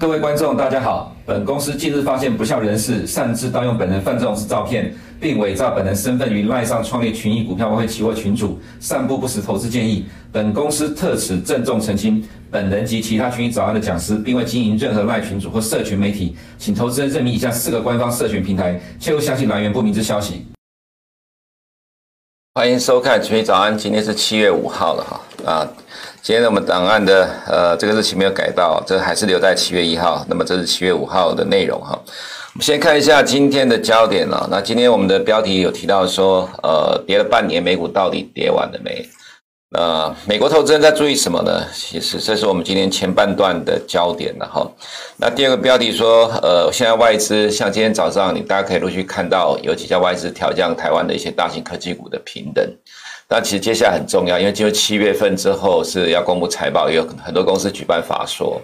各位观众，大家好。本公司近日发现不肖人士擅自盗用本人范仲式照片，并伪造本人身份于赖上创立群益股票外汇期货群组，散布不实投资建议。本公司特此郑重澄清，本人及其他群益早安的讲师，并未经营任何赖群组或社群媒体，请投资人认明以下四个官方社群平台，切勿相信来源不明之消息。欢迎收看群益早安，今天是七月五号了哈啊。今天我们档案的呃这个日期没有改到，这还是留在七月一号。那么这是七月五号的内容哈。我们先看一下今天的焦点啊。那今天我们的标题有提到说，呃，跌了半年，美股到底跌完了没？呃，美国投资人在注意什么呢？其实这是我们今天前半段的焦点了哈。那第二个标题说，呃，现在外资像今天早上你大家可以陆续看到有几家外资调降台湾的一些大型科技股的评等。那其实接下来很重要，因为进入七月份之后是要公布财报，也有很多公司举办法说。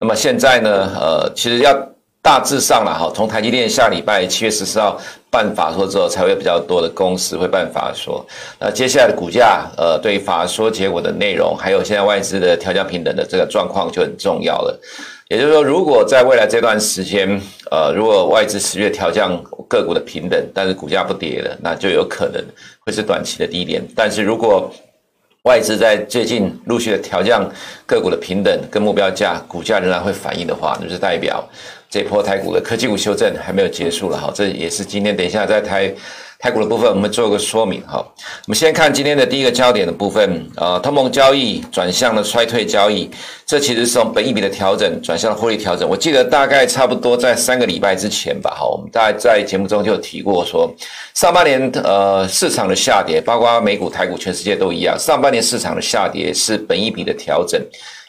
那么现在呢，呃，其实要大致上了哈，从台积电下礼拜七月十四号办法说之后，才会比较多的公司会办法说。那接下来的股价，呃，对于法说结果的内容，还有现在外资的调降平等的这个状况就很重要了。也就是说，如果在未来这段时间，呃，如果外资十月调降个股的平等，但是股价不跌了，那就有可能会是短期的低点。但是如果外资在最近陆续的调降个股的平等跟目标价，股价仍然会反应的话，那就是代表这波台股的科技股修正还没有结束了哈。这也是今天等一下在台。台股的部分，我们做个说明哈。我们先看今天的第一个焦点的部分，呃，通膨交易转向了衰退交易，这其实是从本益比的调整转向了获利调整。我记得大概差不多在三个礼拜之前吧，哈，我们大概在节目中就有提过说，上半年呃市场的下跌，包括美股、台股，全世界都一样，上半年市场的下跌是本益比的调整。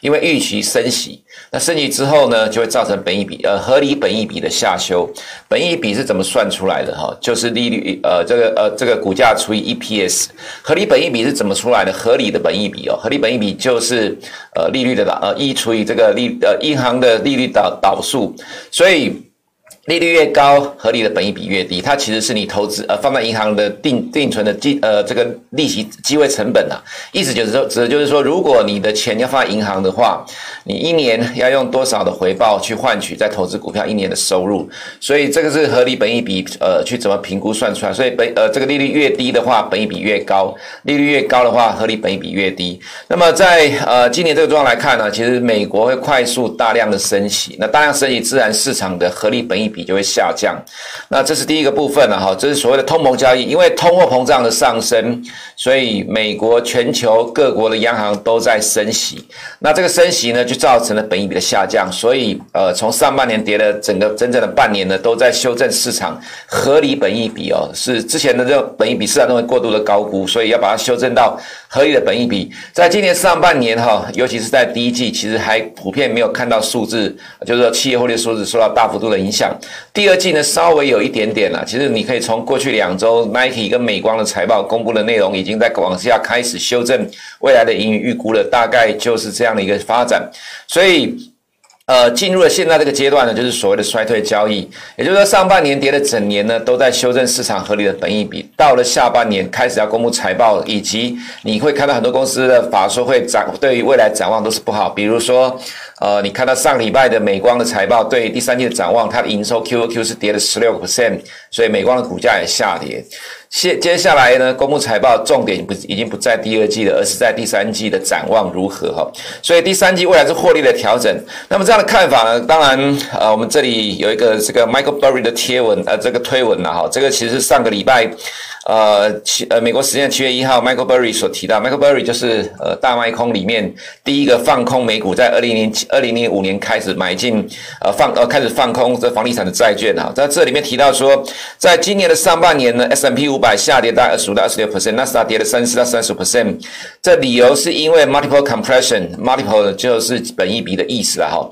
因为预期升息，那升息之后呢，就会造成本益比呃合理本益比的下修。本益比是怎么算出来的哈？就是利率呃这个呃这个股价除以 EPS。合理本益比是怎么出来的？合理的本益比哦，合理本益比就是呃利率的呃一除以这个利呃银行的利率导导数，所以。利率越高，合理的本益比越低。它其实是你投资呃放在银行的定定存的机呃这个利息机会成本啊。意思就是说，指的就是说，如果你的钱要放在银行的话，你一年要用多少的回报去换取在投资股票一年的收入？所以这个是合理本益比呃去怎么评估算出来？所以本呃这个利率越低的话，本益比越高；利率越高的话，合理本益比越低。那么在呃今年这个状况来看呢，其实美国会快速大量的升息，那大量升息自然市场的合理本益比。就会下降，那这是第一个部分了哈，这是所谓的通膨交易，因为通货膨胀的上升，所以美国全球各国的央行都在升息，那这个升息呢，就造成了本益比的下降，所以呃，从上半年跌了整个真正的半年呢，都在修正市场合理本益比哦，是之前的这个本益比市场认为过度的高估，所以要把它修正到合理的本益比。在今年上半年哈，尤其是在第一季，其实还普遍没有看到数字，就是说企业获利数字受到大幅度的影响。第二季呢，稍微有一点点了。其实你可以从过去两周 Nike 跟美光的财报公布的内容，已经在往下开始修正未来的盈余预估了，大概就是这样的一个发展。所以。呃，进入了现在这个阶段呢，就是所谓的衰退交易，也就是说上半年跌了整年呢，都在修正市场合理的本益比。到了下半年开始要公布财报，以及你会看到很多公司的法说会展，对于未来展望都是不好。比如说，呃，你看到上礼拜的美光的财报，对第三季的展望，它的营收 QOQ 是跌了十六个 percent，所以美光的股价也下跌。接接下来呢，公布财报重点不已经不在第二季了，而是在第三季的展望如何哈。所以第三季未来是获利的调整。那么这样的看法呢，当然呃，我们这里有一个这个 Michael Burry 的贴文呃，这个推文了哈。这个其实是上个礼拜呃七呃美国时间七月一号 Michael Burry 所提到，Michael Burry 就是呃大卖空里面第一个放空美股，在二零零二零零五年开始买进呃放呃开始放空这房地产的债券啊。在这里面提到说，在今年的上半年呢，S M P 五百下跌大概二十五到二十六 percent，纳斯达跌了三十到三十 percent。这理由是因为 multiple compression，multiple 就是本益比的意思了哈。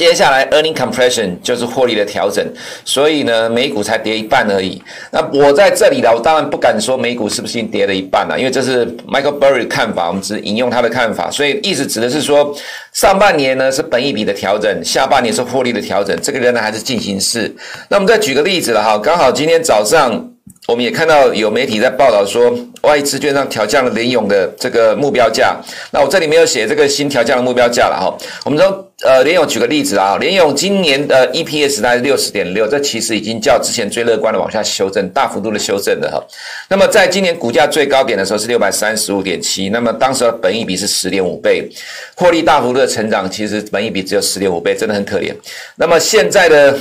接下来 earning compression 就是获利的调整，所以呢，美股才跌一半而已。那我在这里呢，我当然不敢说美股是不是已经跌了一半了，因为这是 Michael Burry 的看法，我们只引用他的看法。所以意思指的是说，上半年呢是本益比的调整，下半年是获利的调整，这个仍然还是进行式。那我们再举个例子了哈，刚好今天早上。我们也看到有媒体在报道说，外资券商调降了联咏的这个目标价。那我这里没有写这个新调降的目标价了哈。我们说，呃，联咏举个例子啊，联咏今年的 EPS 大概是六十点六，这其实已经较之前最乐观的往下修正，大幅度的修正的哈。那么在今年股价最高点的时候是六百三十五点七，那么当时的本益比是十点五倍，获利大幅度的成长，其实本益比只有十点五倍，真的很可怜。那么现在的。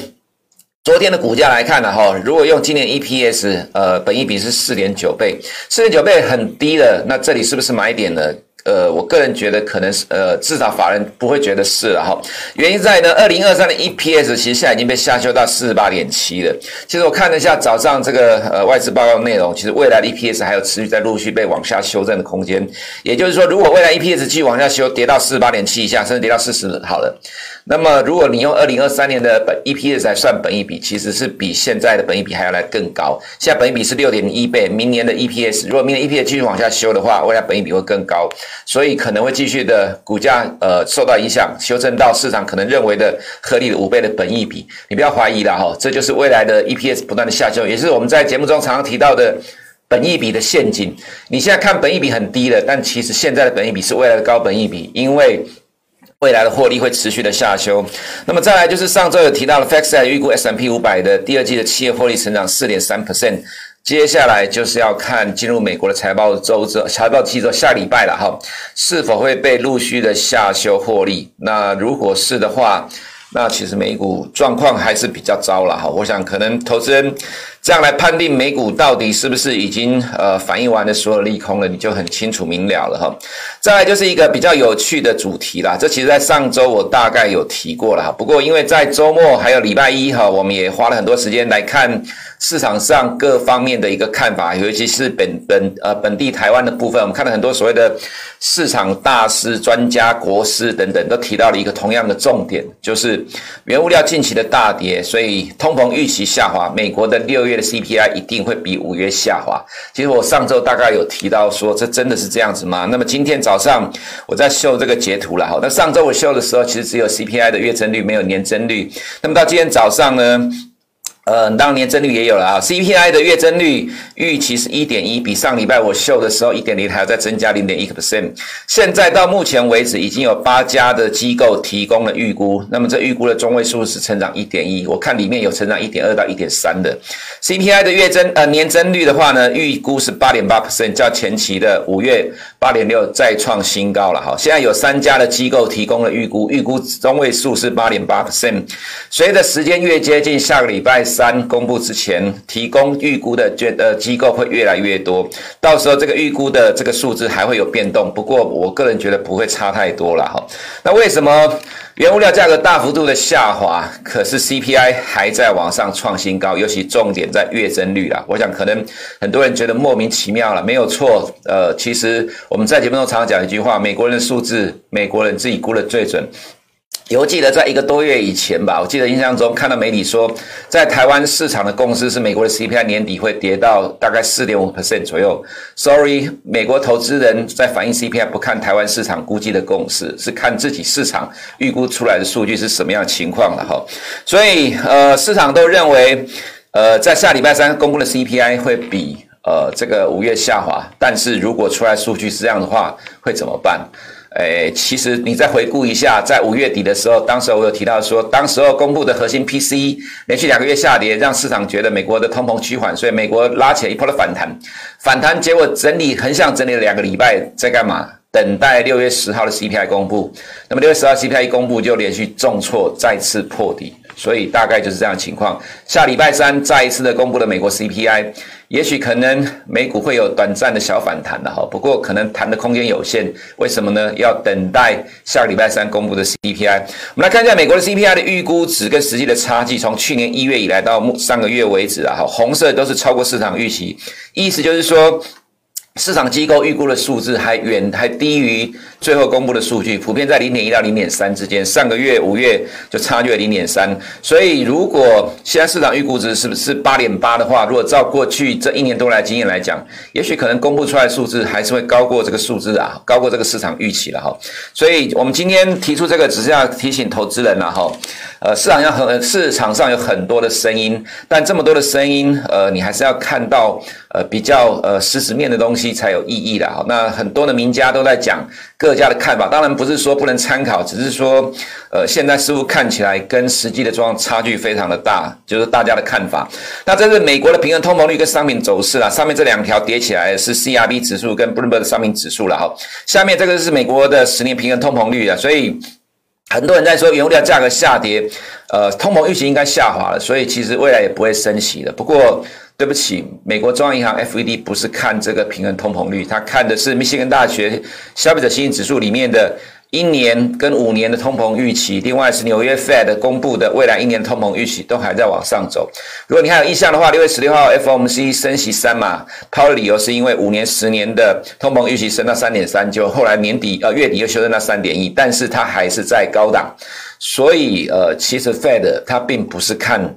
昨天的股价来看呢，哈，如果用今年 EPS，呃，本益比是四点九倍，四点九倍很低了，那这里是不是买点呢？呃，我个人觉得可能是呃，至少法人不会觉得是了哈。原因在呢，二零二三的 EPS 其实现在已经被下修到四十八点七了。其实我看了一下早上这个呃外资报告内容，其实未来的 EPS 还有持续在陆续被往下修正的空间。也就是说，如果未来 EPS 继续往下修，跌到四十八点七以下，甚至跌到四十好了，那么如果你用二零二三年的本 EPS 来算本益比，其实是比现在的本益比还要来更高。现在本益比是六点一倍，明年的 EPS 如果明年 EPS 继续往下修的话，未来本益比会更高。所以可能会继续的股价呃受到影响，修正到市场可能认为的合理的五倍的本益比，你不要怀疑了哈，这就是未来的 EPS 不断的下修，也是我们在节目中常常提到的本益比的陷阱。你现在看本益比很低了，但其实现在的本益比是未来的高本益比，因为未来的获利会持续的下修。那么再来就是上周有提到的 FactSet 预估 S&P 五百的第二季的企业获利成长四点三 percent。接下来就是要看进入美国的财报周之，财报季之后下礼拜了哈，是否会被陆续的下修获利？那如果是的话，那其实美股状况还是比较糟了哈。我想可能投资人。这样来判定美股到底是不是已经呃反映完的所有利空了，你就很清楚明了了哈。再来就是一个比较有趣的主题啦，这其实在上周我大概有提过了哈。不过因为在周末还有礼拜一哈，我们也花了很多时间来看市场上各方面的一个看法，尤其是本本呃本地台湾的部分，我们看到很多所谓的市场大师、专家、国师等等，都提到了一个同样的重点，就是原物料近期的大跌，所以通膨预期下滑，美国的六。月的 CPI 一定会比五月下滑。其实我上周大概有提到说，这真的是这样子吗？那么今天早上我在秀这个截图了哈。那上周我秀的时候，其实只有 CPI 的月增率，没有年增率。那么到今天早上呢？呃，当年增率也有了啊，CPI 的月增率预期是一点一，比上礼拜我秀的时候一点零还要再增加零点一个 percent。现在到目前为止，已经有八家的机构提供了预估，那么这预估的中位数是成长一点一，我看里面有成长一点二到一点三的。CPI 的月增呃年增率的话呢，预估是八点八 percent，较前期的五月八点六再创新高了哈。现在有三家的机构提供了预估，预估中位数是八点八 percent。随着时间越接近下个礼拜。三公布之前，提供预估的券呃机构会越来越多，到时候这个预估的这个数字还会有变动，不过我个人觉得不会差太多了哈。那为什么原物料价格大幅度的下滑，可是 CPI 还在往上创新高，尤其重点在月增率啊。我想可能很多人觉得莫名其妙了，没有错。呃，其实我们在节目中常常讲一句话，美国人的数字，美国人自己估的最准。犹记得在一个多月以前吧，我记得印象中看到媒体说，在台湾市场的共识是美国的 CPI 年底会跌到大概四点五 percent 左右。Sorry，美国投资人在反映 CPI 不看台湾市场估计的共识，是看自己市场预估出来的数据是什么样情况了哈。所以呃，市场都认为呃，在下礼拜三公布的 CPI 会比呃这个五月下滑，但是如果出来数据是这样的话，会怎么办？诶，其实你再回顾一下，在五月底的时候，当时我有提到说，当时候公布的核心 P C 连续两个月下跌，让市场觉得美国的通膨趋缓，所以美国拉起了一波的反弹。反弹结果整理横向整理了两个礼拜，在干嘛？等待六月十号的 CPI 公布。那么六月十号 CPI 一公布，就连续重挫，再次破底。所以大概就是这样的情况。下礼拜三再一次的公布了美国 CPI，也许可能美股会有短暂的小反弹的哈，不过可能弹的空间有限。为什么呢？要等待下礼拜三公布的 CPI。我们来看一下美国的 CPI 的预估值跟实际的差距，从去年一月以来到上个月为止啊，哈，红色都是超过市场预期，意思就是说。市场机构预估的数字还远还低于最后公布的数据，普遍在零点一到零点三之间。上个月五月就差距零点三，所以如果现在市场预估值是不是八点八的话，如果照过去这一年多来经验来讲，也许可能公布出来的数字还是会高过这个数字啊，高过这个市场预期了哈。所以我们今天提出这个，只是要提醒投资人了哈。呃，市场上很市场上有很多的声音，但这么多的声音，呃，你还是要看到呃比较呃实质面的东西才有意义的哈。那很多的名家都在讲各家的看法，当然不是说不能参考，只是说呃现在似乎看起来跟实际的状况差距非常的大，就是大家的看法。那这是美国的平衡通膨率跟商品走势啦，上面这两条叠起来是 CRB 指数跟 Bloomberg 的商品指数了哈。下面这个是美国的十年平衡通膨率啊，所以。很多人在说原物料价格下跌，呃，通膨预期应该下滑了，所以其实未来也不会升息的。不过，对不起，美国中央银行 FED 不是看这个平衡通膨率，它看的是密歇根大学消费者信心指数里面的。一年跟五年的通膨预期，另外是纽约 Fed 公布的未来一年通膨预期都还在往上走。如果你还有意向的话，六月十六号 FOMC 升息三码，抛的理由是因为五年、十年的通膨预期升到三点三，就后来年底呃月底又修正到三点一，但是它还是在高档，所以呃其实 Fed 它并不是看。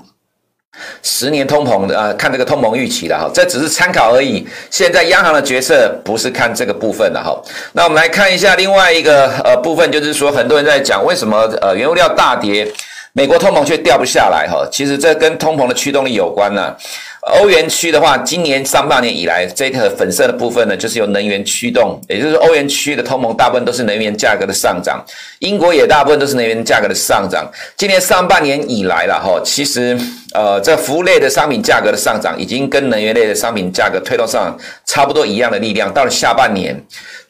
十年通膨的啊，看这个通膨预期的哈，这只是参考而已。现在央行的决策不是看这个部分的哈。那我们来看一下另外一个呃部分，就是说很多人在讲为什么呃原物料大跌，美国通膨却掉不下来哈。其实这跟通膨的驱动力有关呢。欧元区的话，今年上半年以来，这个粉色的部分呢，就是由能源驱动，也就是欧元区的通膨大部分都是能源价格的上涨。英国也大部分都是能源价格的上涨。今年上半年以来了哈，其实呃，这服务类的商品价格的上涨，已经跟能源类的商品价格推动上差不多一样的力量。到了下半年，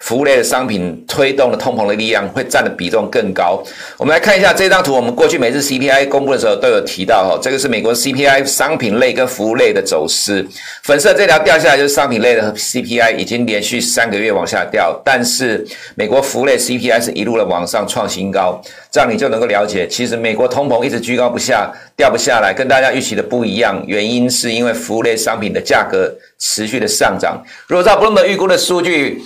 服务类的商品推动的通膨的力量会占的比重更高。我们来看一下这张图，我们过去每次 CPI 公布的时候都有提到哈，这个是美国 CPI 商品类跟服务类的走势。粉色这条掉下来就是商品类的 CPI，已经连续三个月往下掉，但是美国服务类 CPI 是一路的往上创新高，这样你就能够了解，其实美国通膨一直居高不下，掉不下来，跟大家预期的不一样，原因是因为服务类商品的价格持续的上涨。如果照不那么预估的数据，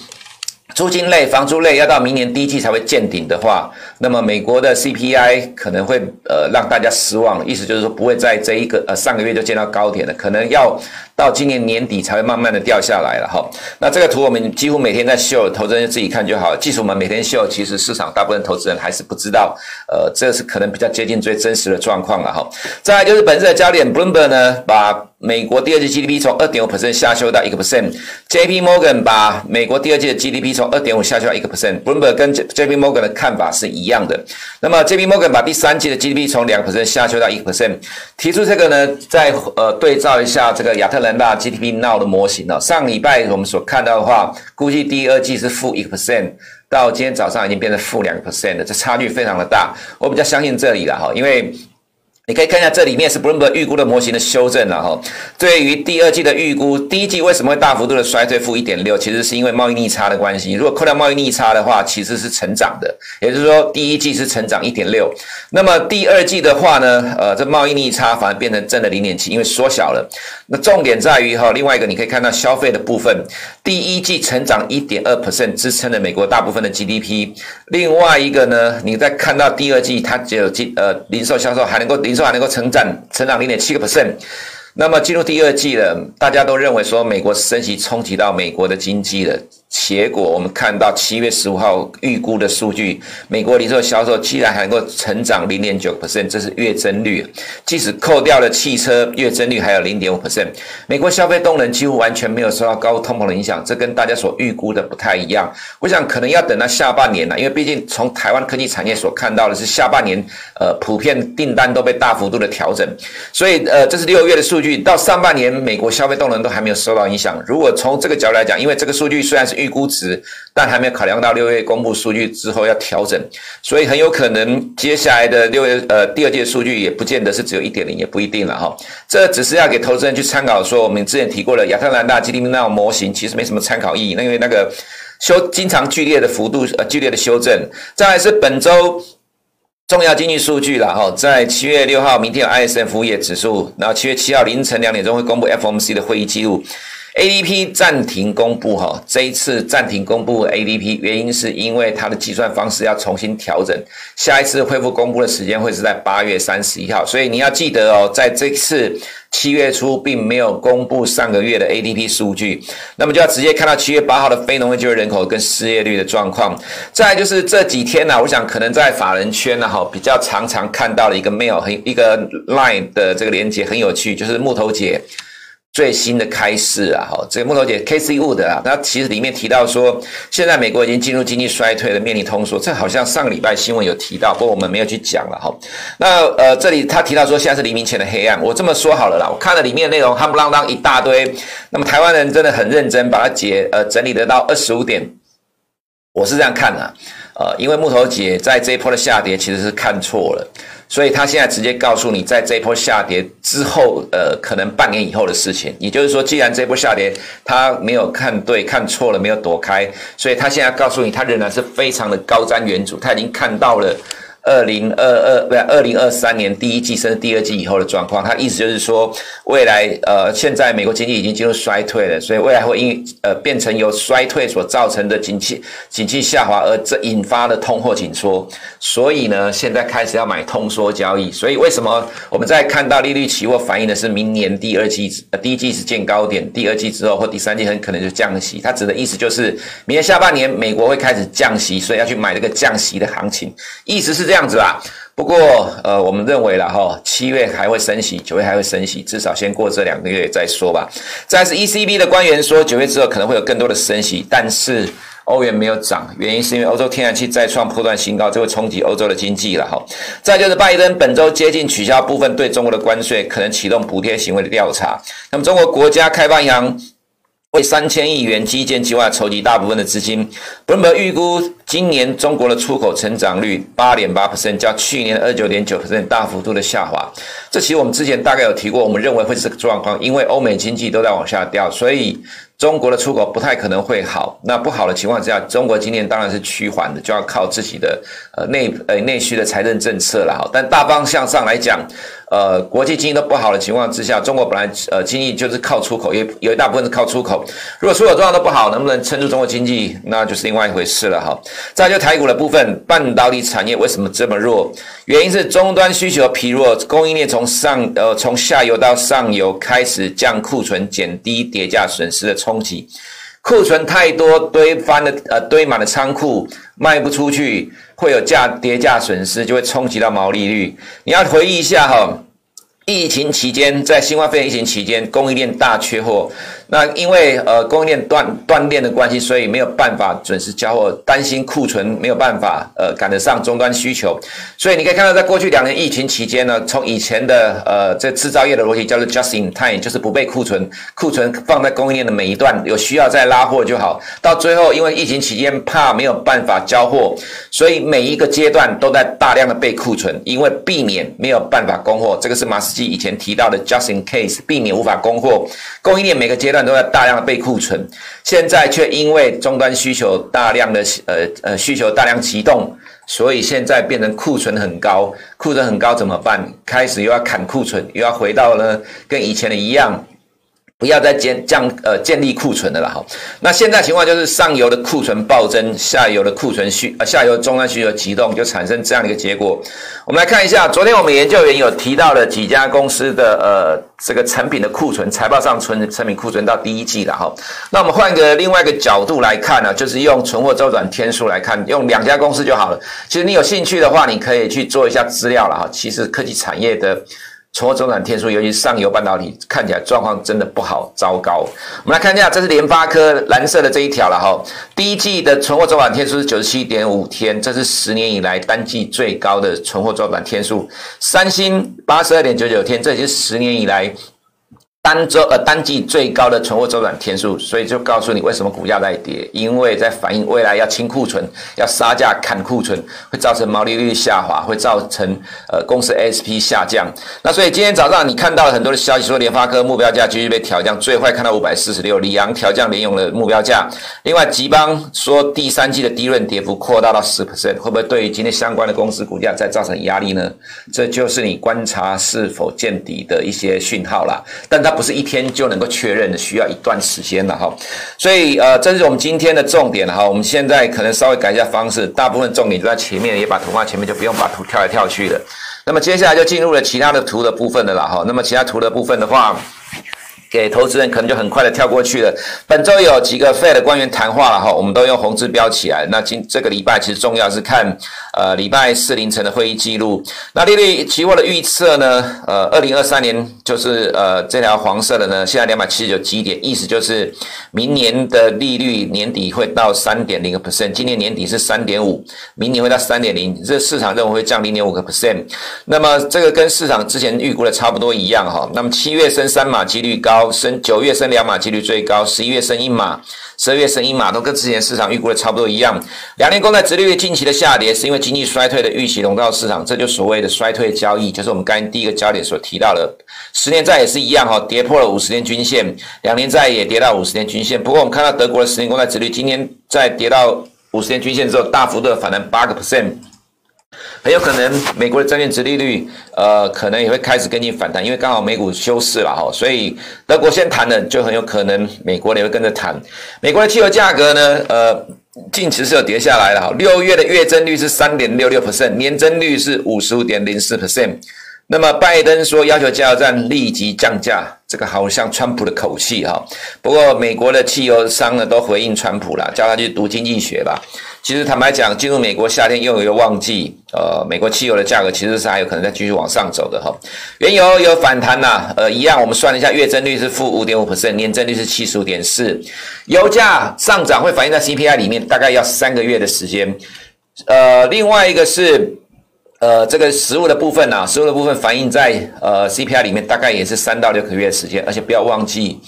租金类、房租类要到明年第一季才会见顶的话，那么美国的 CPI 可能会呃让大家失望，意思就是说不会在这一个呃上个月就见到高点了，可能要到今年年底才会慢慢的掉下来了哈。那这个图我们几乎每天在秀，投资人自己看就好。即使我们每天秀，其实市场大部分投资人还是不知道，呃，这是可能比较接近最真实的状况了哈。再来就是本日的焦点，Bloomberg 呢把。美国第二季 GDP 从二点五 percent 下修到一个 percent，JP Morgan 把美国第二季的 GDP 从二点五下修到一个 percent，Bloomberg 跟 JP Morgan 的看法是一一样的。那么 JP Morgan 把第三季的 GDP 从两个 percent 下修到一个 percent，提出这个呢，再呃对照一下这个亚特兰大 GDP Now 的模型呢，上礼拜我们所看到的话，估计第二季是负一个 percent，到今天早上已经变成负两个 percent 了，这差距非常的大。我比较相信这里了哈，因为。你可以看一下这里面是 Bloomberg 预估的模型的修正了哈。对于第二季的预估，第一季为什么会大幅度的衰退负一点六？其实是因为贸易逆差的关系。如果扣掉贸易逆差的话，其实是成长的，也就是说第一季是成长一点六。那么第二季的话呢，呃，这贸易逆差反而变成正的零点七，因为缩小了。那重点在于哈，另外一个你可以看到消费的部分，第一季成长一点二 percent，支撑了美国大部分的 GDP。另外一个呢，你再看到第二季它只有进呃零售销售还能够零。还能够成长成长零点七个 percent，那么进入第二季了，大家都认为说美国升息冲击到美国的经济了。结果我们看到七月十五号预估的数据，美国零售销售居然还能够成长零点九 percent，这是月增率。即使扣掉了汽车，月增率还有零点五 percent。美国消费动能几乎完全没有受到高通膨的影响，这跟大家所预估的不太一样。我想可能要等到下半年了，因为毕竟从台湾科技产业所看到的是下半年，呃，普遍订单都被大幅度的调整，所以呃，这是六月的数据，到上半年美国消费动能都还没有受到影响。如果从这个角度来讲，因为这个数据虽然是预估值，但还没有考量到六月公布数据之后要调整，所以很有可能接下来的六月呃第二季数据也不见得是只有一点零，也不一定了哈。这只是要给投资人去参考，说我们之前提过的亚特兰大 GDP 那种模型其实没什么参考意义，因为那个修经常剧烈的幅度呃剧烈的修正。再来是本周重要经济数据了哈，在七月六号明天有 ISM 服务业指数，然后七月七号凌晨两点钟会公布 FOMC 的会议记录。ADP 暂停公布哈，这一次暂停公布 ADP 原因是因为它的计算方式要重新调整，下一次恢复公布的时间会是在八月三十一号，所以你要记得哦，在这次七月初并没有公布上个月的 ADP 数据，那么就要直接看到七月八号的非农业就业人口跟失业率的状况。再就是这几天呢、我想可能在法人圈呢哈比较常常看到的一个 mail 很一个 line 的这个连接很有趣，就是木头姐。最新的开市啊，哈，这个木头姐 K C Wood 啊，他其实里面提到说，现在美国已经进入经济衰退了，面临通缩，这好像上个礼拜新闻有提到，不过我们没有去讲了哈。那呃，这里他提到说，现在是黎明前的黑暗，我这么说好了啦，我看了里面的内容，夯不啷当一大堆，那么台湾人真的很认真，把它解呃整理得到二十五点，我是这样看的，呃，因为木头姐在这一波的下跌其实是看错了。所以他现在直接告诉你，在这一波下跌之后，呃，可能半年以后的事情。也就是说，既然这波下跌他没有看对、看错了，没有躲开，所以他现在告诉你，他仍然是非常的高瞻远瞩，他已经看到了。二零二二不是二零二三年第一季甚至第二季以后的状况，它意思就是说，未来呃现在美国经济已经进入衰退了，所以未来会因呃变成由衰退所造成的景气景气下滑而这引发的通货紧缩，所以呢现在开始要买通缩交易，所以为什么我们在看到利率期货反映的是明年第二季呃第一季是见高点，第二季之后或第三季很可能就降息，它指的意思就是明年下半年美国会开始降息，所以要去买这个降息的行情，意思是这样。这样子啦，不过呃，我们认为了哈，七月还会升息，九月还会升息，至少先过这两个月再说吧。再是 ECB 的官员说，九月之后可能会有更多的升息，但是欧元没有涨，原因是因为欧洲天然气再创破断新高，就会冲击欧洲的经济了哈。再就是拜登本周接近取消部分对中国的关税，可能启动补贴行为的调查。那么中国国家开发银行。为三千亿元基建计划筹集大部分的资金。b l 预估今年中国的出口成长率八点八 percent，较去年二九点九 percent 大幅度的下滑。这其实我们之前大概有提过，我们认为会是这个状况，因为欧美经济都在往下掉，所以。中国的出口不太可能会好，那不好的情况之下，中国今年当然是趋缓的，就要靠自己的呃内呃内需的财政政策了哈。但大方向上来讲，呃，国际经济都不好的情况之下，中国本来呃经济就是靠出口，也有一大部分是靠出口。如果出口状况都不好，能不能撑住中国经济，那就是另外一回事了哈。再就台股的部分，半导体产业为什么这么弱？原因是终端需求疲弱，供应链从上呃从下游到上游开始降库存，减低跌价损失的冲击，库存太多堆翻的呃堆满的仓库，卖不出去，会有价跌价损失，就会冲击到毛利率。你要回忆一下哈，疫情期间在新冠肺炎疫情期间，供应链大缺货。那因为呃供应链断断链的关系，所以没有办法准时交货，担心库存没有办法呃赶得上终端需求，所以你可以看到，在过去两年疫情期间呢，从以前的呃这制造业的逻辑叫做 just in time，就是不备库存，库存放在供应链的每一段有需要再拉货就好，到最后因为疫情期间怕没有办法交货，所以每一个阶段都在大量的备库存，因为避免没有办法供货，这个是马斯基以前提到的 just in case，避免无法供货，供应链每个阶段。都在大量的备库存，现在却因为终端需求大量的呃呃需求大量启动，所以现在变成库存很高，库存很高怎么办？开始又要砍库存，又要回到了跟以前的一样。不要再建降呃建立库存的了哈。那现在情况就是上游的库存暴增，下游的库存需呃下游终端需求急动，就产生这样的一个结果。我们来看一下，昨天我们研究员有提到了几家公司的呃这个成品的库存，财报上存成品库存到第一季了哈。那我们换个另外一个角度来看呢，就是用存货周转天数来看，用两家公司就好了。其实你有兴趣的话，你可以去做一下资料了哈。其实科技产业的。存货周转天数，尤其上游半导体，看起来状况真的不好，糟糕。我们来看一下，这是联发科蓝色的这一条了哈。第一季的存货周转天数是九十七点五天，这是十年以来单季最高的存货周转天数。三星八十二点九九天，这也是十年以来。单周呃单季最高的存货周转天数，所以就告诉你为什么股价在跌，因为在反映未来要清库存，要杀价砍库存，会造成毛利率下滑，会造成呃公司 SP 下降。那所以今天早上你看到很多的消息，说联发科目标价继续被调降，最坏看到五百四十六，里昂调降联咏的目标价。另外吉邦说第三季的低润跌幅扩大到十 percent，会不会对于今天相关的公司股价再造成压力呢？这就是你观察是否见底的一些讯号啦。但它。不是一天就能够确认的，需要一段时间了哈。所以呃，这是我们今天的重点哈。我们现在可能稍微改一下方式，大部分重点就在前面，也把图放前面，就不用把图跳来跳去了。那么接下来就进入了其他的图的部分的了哈。那么其他图的部分的话。给投资人可能就很快的跳过去了。本周有几个 Fed 的官员谈话了哈，我们都用红字标起来。那今这个礼拜其实重要是看呃礼拜四凌晨的会议记录。那利率期货的预测呢？呃，二零二三年就是呃这条黄色的呢，现在两百七十九基点，意思就是明年的利率年底会到三点零个 percent，今年年底是三点五，明年会到三点零，这市场认为会降零点五个 percent。那么这个跟市场之前预估的差不多一样哈。那么七月升三码几率高。升九月升两码几率最高，十一月升一码，十二月升一码，都跟之前市场预估的差不多一样。两年公债殖利率近期的下跌，是因为经济衰退的预期笼罩市场，这就所谓的衰退交易，就是我们刚才第一个焦点所提到的。十年债也是一样哈，跌破了五十天均线，两年债也跌到五十天均线。不过我们看到德国的十年公债殖率今天在跌到五十天均线之后，大幅度的反弹八个 percent。很有可能美国的债券殖利率，呃，可能也会开始跟进反弹，因为刚好美股休市了哈，所以德国先谈了，就很有可能美国也会跟着谈。美国的汽油价格呢，呃，近期是有跌下来了哈，六月的月增率是三点六六 percent，年增率是五十五点零四 percent。那么拜登说要求加油站立即降价，这个好像川普的口气哈。不过美国的汽油商呢都回应川普了，叫他去读经济学吧。其实坦白讲，进入美国夏天又有一个旺季，呃，美国汽油的价格其实是还有可能再继续往上走的哈。原油有反弹呐，呃，一样我们算了一下，月增率是负五点五 percent，年增率是七十五点四。油价上涨会反映在 CPI 里面，大概要三个月的时间。呃，另外一个是。呃，这个食物的部分啊，食物的部分反映在呃 CPI 里面，大概也是三到六个月的时间，而且不要忘记，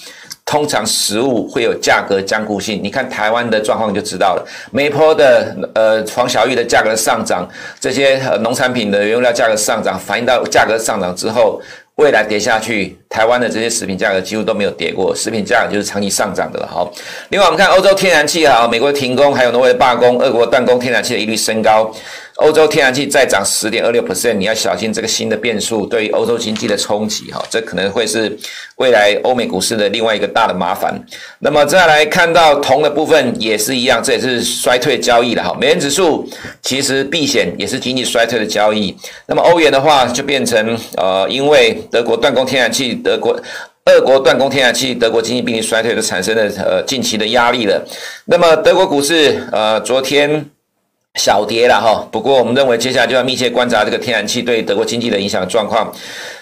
通常食物会有价格僵固性。你看台湾的状况就知道了，每一波的呃黄小玉的价格上涨，这些呃农产品的原料价格上涨，反映到价格上涨之后，未来跌下去，台湾的这些食品价格几乎都没有跌过，食品价格就是长期上涨的了。好，另外我们看欧洲天然气哈，美国停工，还有挪威的罢工，俄国断供，天然气的疑虑升高。欧洲天然气再涨十点二六 percent，你要小心这个新的变数对于欧洲经济的冲击哈，这可能会是未来欧美股市的另外一个大的麻烦。那么再来看到铜的部分也是一样，这也是衰退交易了哈。美元指数其实避险也是经济衰退的交易。那么欧元的话就变成呃，因为德国断供天然气，德国、俄国断供天然气，德国经济濒临衰退，就产生了呃近期的压力了。那么德国股市呃昨天。小跌了哈，不过我们认为接下来就要密切观察这个天然气对德国经济的影响状况。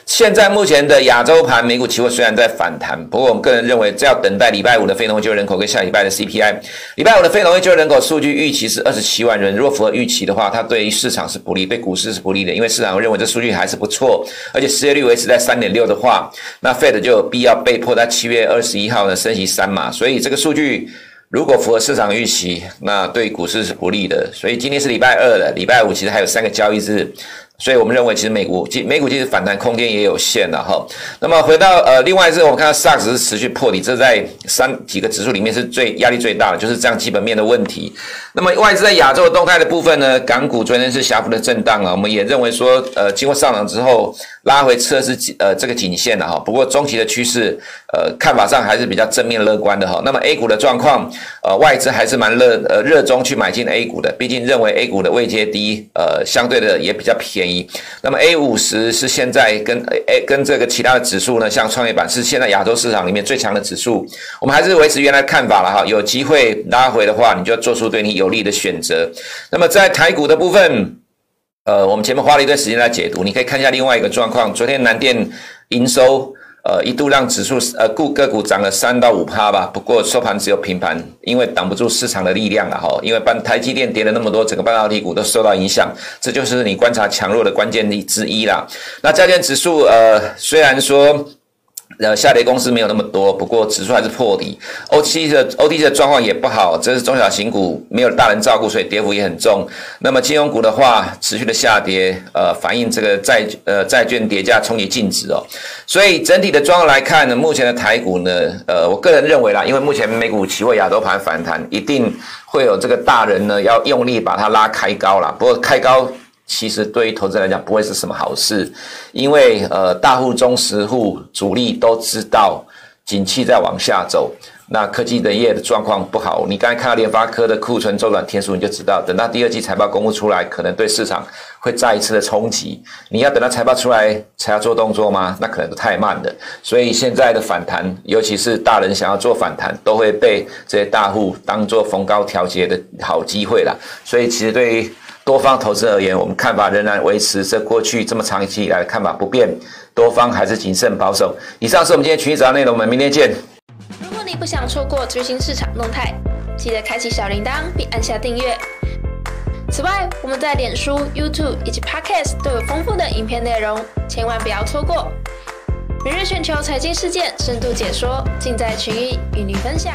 现在目前的亚洲盘美股期货虽然在反弹，不过我们个人认为，这要等待礼拜五的非农就业人口跟下礼拜的 CPI。礼拜五的非农就业人口数据预期是二十七万人，如果符合预期的话，它对于市场是不利，对股市是不利的，因为市场认为这数据还是不错，而且失业率维持在三点六的话，那 Fed 就有必要被迫在七月二十一号呢升息三码，所以这个数据。如果符合市场预期，那对股市是不利的。所以今天是礼拜二的，礼拜五其实还有三个交易日。所以我们认为，其实美股其美股其实反弹空间也有限了哈。那么回到呃，另外是我们看到 SAX 是持续破底，这在三几个指数里面是最压力最大的，就是这样基本面的问题。那么外资在亚洲的动态的部分呢，港股昨天是小幅的震荡啊，我们也认为说，呃，经过上涨之后拉回测试呃这个颈线了哈。不过中期的趋势呃看法上还是比较正面乐观的哈。那么 A 股的状况，呃，外资还是蛮热呃热衷去买进 A 股的，毕竟认为 A 股的位阶低，呃，相对的也比较便宜。那么 A 五十是现在跟 A 跟这个其他的指数呢，像创业板是现在亚洲市场里面最强的指数。我们还是维持原来看法了哈，有机会拉回的话，你就要做出对你有有利的选择。那么在台股的部分，呃，我们前面花了一段时间来解读，你可以看一下另外一个状况。昨天南电营收。呃，一度让指数呃，个个股涨了三到五趴吧。不过收盘只有平盘，因为挡不住市场的力量了哈。因为半台积电跌了那么多，整个半导体股都受到影响，这就是你观察强弱的关键之一啦。那加权指数呃，虽然说。呃，下跌公司没有那么多，不过指数还是破底。O T 的 O T 的状况也不好，这是中小型股没有大人照顾，所以跌幅也很重。那么金融股的话，持续的下跌，呃，反映这个债呃债券跌价冲击净值哦。所以整体的状况来看呢，目前的台股呢，呃，我个人认为啦，因为目前美股期货亚洲盘反弹，一定会有这个大人呢要用力把它拉开高啦。不过开高。其实对于投资来讲不会是什么好事，因为呃大户、中实户、主力都知道景气在往下走。那科技的业的状况不好，你刚才看到联发科的库存周转天数，你就知道，等到第二季财报公布出来，可能对市场会再一次的冲击。你要等到财报出来才要做动作吗？那可能都太慢了。所以现在的反弹，尤其是大人想要做反弹，都会被这些大户当做逢高调节的好机会了。所以其实对于多方投资而言，我们看法仍然维持这过去这么长期以来的看法不变，多方还是谨慎保守。以上是我们今天群益早上内容，我们明天见。如果你不想错过最新市场动态，记得开启小铃铛并按下订阅。此外，我们在脸书、YouTube 以及 Podcast 都有丰富的影片内容，千万不要错过。每日全球财经事件深度解说，尽在群益与你分享。